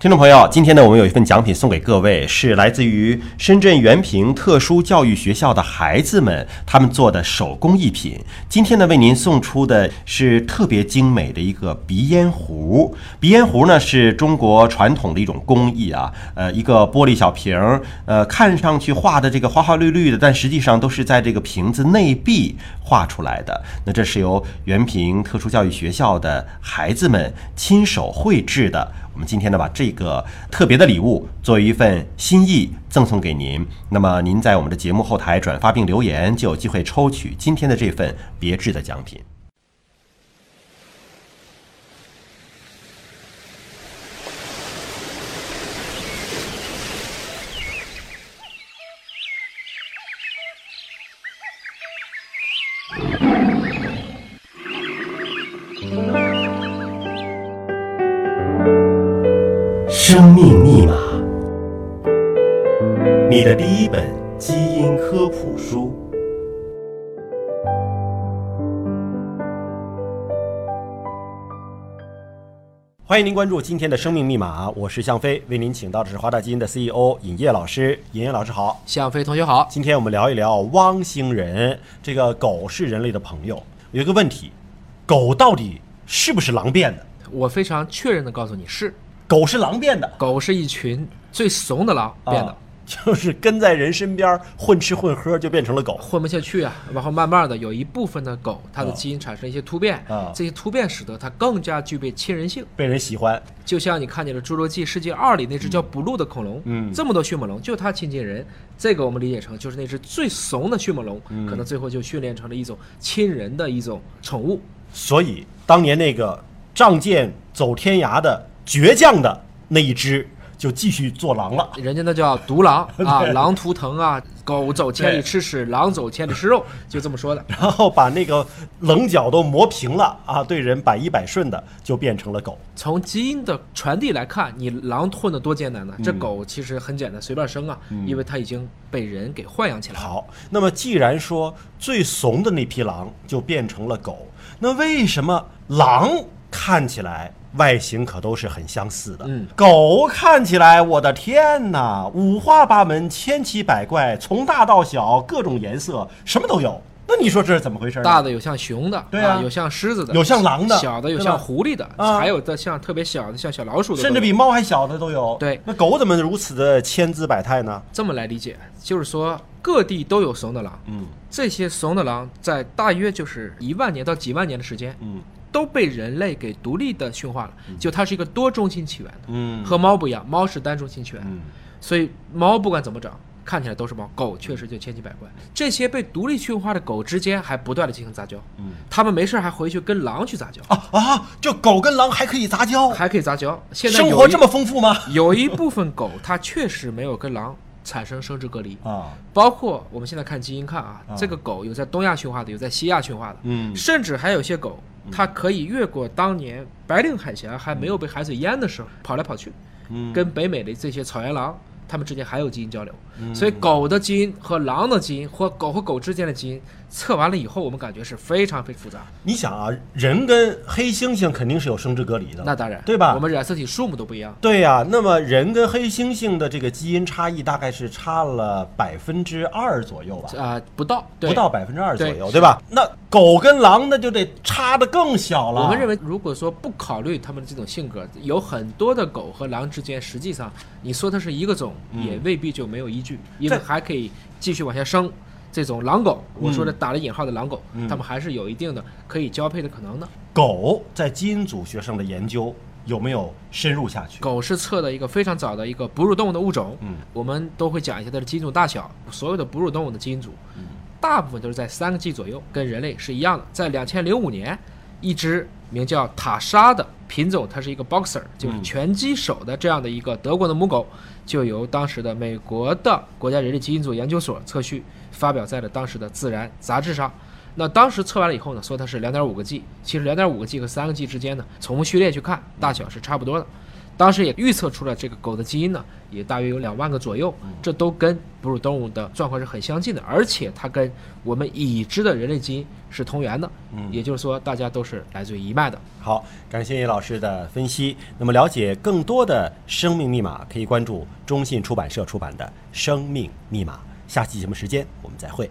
听众朋友，今天呢，我们有一份奖品送给各位，是来自于深圳原平特殊教育学校的孩子们他们做的手工艺品。今天呢，为您送出的是特别精美的一个鼻烟壶。鼻烟壶呢，是中国传统的一种工艺啊，呃，一个玻璃小瓶儿，呃，看上去画的这个花花绿绿的，但实际上都是在这个瓶子内壁画出来的。那这是由原平特殊教育学校的孩子们亲手绘制的。我们今天呢，把这个特别的礼物作为一份心意赠送给您。那么您在我们的节目后台转发并留言，就有机会抽取今天的这份别致的奖品。生命密码，你的第一本基因科普书。欢迎您关注今天的生命密码，我是向飞，为您请到的是华大基因的 CEO 尹烨老师。尹烨老师好，向飞同学好。今天我们聊一聊汪星人。这个狗是人类的朋友，有一个问题，狗到底是不是狼变的？我非常确认的告诉你是。狗是狼变的，狗是一群最怂的狼变的，就是跟在人身边混吃混喝就变成了狗，混不下去啊。然后慢慢的有一部分的狗，它的基因产生一些突变，啊这些突变使得它更加具备亲人性，被人喜欢。就像你看见了《侏罗纪世界二》里那只叫布鲁的恐龙，嗯，这么多迅猛龙，就它亲近人，这个我们理解成就是那只最怂的迅猛龙，可能最后就训练成了一种亲人的一种宠物。所以当年那个仗剑走天涯的。倔强的那一只就继续做狼了，人家那叫独狼 啊，狼图腾啊，狗走千里吃屎，狼走千里吃肉，就这么说的。然后把那个棱角都磨平了啊，对人百依百顺的，就变成了狗。从基因的传递来看，你狼混的多艰难呢？这狗其实很简单，随便生啊，因为它已经被人给豢养起来了。好，那么既然说最怂的那批狼就变成了狗，那为什么狼看起来？外形可都是很相似的。嗯，狗看起来，我的天哪，五花八门，千奇百怪，从大到小，各种颜色，什么都有。那你说这是怎么回事？大的有像熊的，对啊，有像狮子的，有像狼的，小的有像狐狸的，还有的像特别小的，像小老鼠的，甚至比猫还小的都有。对，那狗怎么如此的千姿百态呢？这么来理解，就是说各地都有怂的狼。嗯，这些怂的狼在大约就是一万年到几万年的时间。嗯。都被人类给独立的驯化了，就它是一个多中心起源的，嗯，和猫不一样，猫是单中心起源，嗯，所以猫不管怎么长，看起来都是猫，狗确实就千奇百怪。这些被独立驯化的狗之间还不断的进行杂交，嗯，他们没事还回去跟狼去杂交啊啊！就狗跟狼还可以杂交，还可以杂交。现在生活这么丰富吗？有一部分狗它确实没有跟狼产生生殖隔离啊，包括我们现在看基因看啊，这个狗有在东亚驯化的，有在西亚驯化的，嗯，甚至还有些狗。它可以越过当年白令海峡还没有被海水淹的时候跑来跑去，嗯跟北美的这些草原狼。它们之间还有基因交流，所以狗的基因和狼的基因，或狗和狗之间的基因测完了以后，我们感觉是非常非常复杂。你想啊，人跟黑猩猩肯定是有生殖隔离的，那当然，对吧？我们染色体数目都不一样。对呀，那么人跟黑猩猩的这个基因差异大概是差了百分之二左右吧？啊，不到，不到百分之二左右，对吧？那狗跟狼那就得差的更小了。我们认为，如果说不考虑它们的这种性格，有很多的狗和狼之间，实际上你说它是一个种。也未必就没有依据，因为还可以继续往下生。这种狼狗，我说的打了引号的狼狗，它们还是有一定的可以交配的可能的。狗在基因组学上的研究有没有深入下去？狗是测的一个非常早的一个哺乳动物的物种，嗯，我们都会讲一下它的基因组大小。所有的哺乳动物的基因组，大部分都是在三个 G 左右，跟人类是一样的。在两千零五年，一只名叫塔莎的品种，它是一个 boxer，就是拳击手的这样的一个德国的母狗。就由当时的美国的国家人类基因组研究所测序，发表在了当时的《自然》杂志上。那当时测完了以后呢，说它是两点五个 G，其实两点五个 G 和三个 G 之间呢，从序列去看，大小是差不多的。当时也预测出了这个狗的基因呢，也大约有两万个左右，这都跟哺乳动物的状况是很相近的，而且它跟我们已知的人类基因是同源的，嗯，也就是说大家都是来自于一脉的。好，感谢叶老师的分析。那么了解更多的生命密码，可以关注中信出版社出版的《生命密码》。下期节目时间我们再会。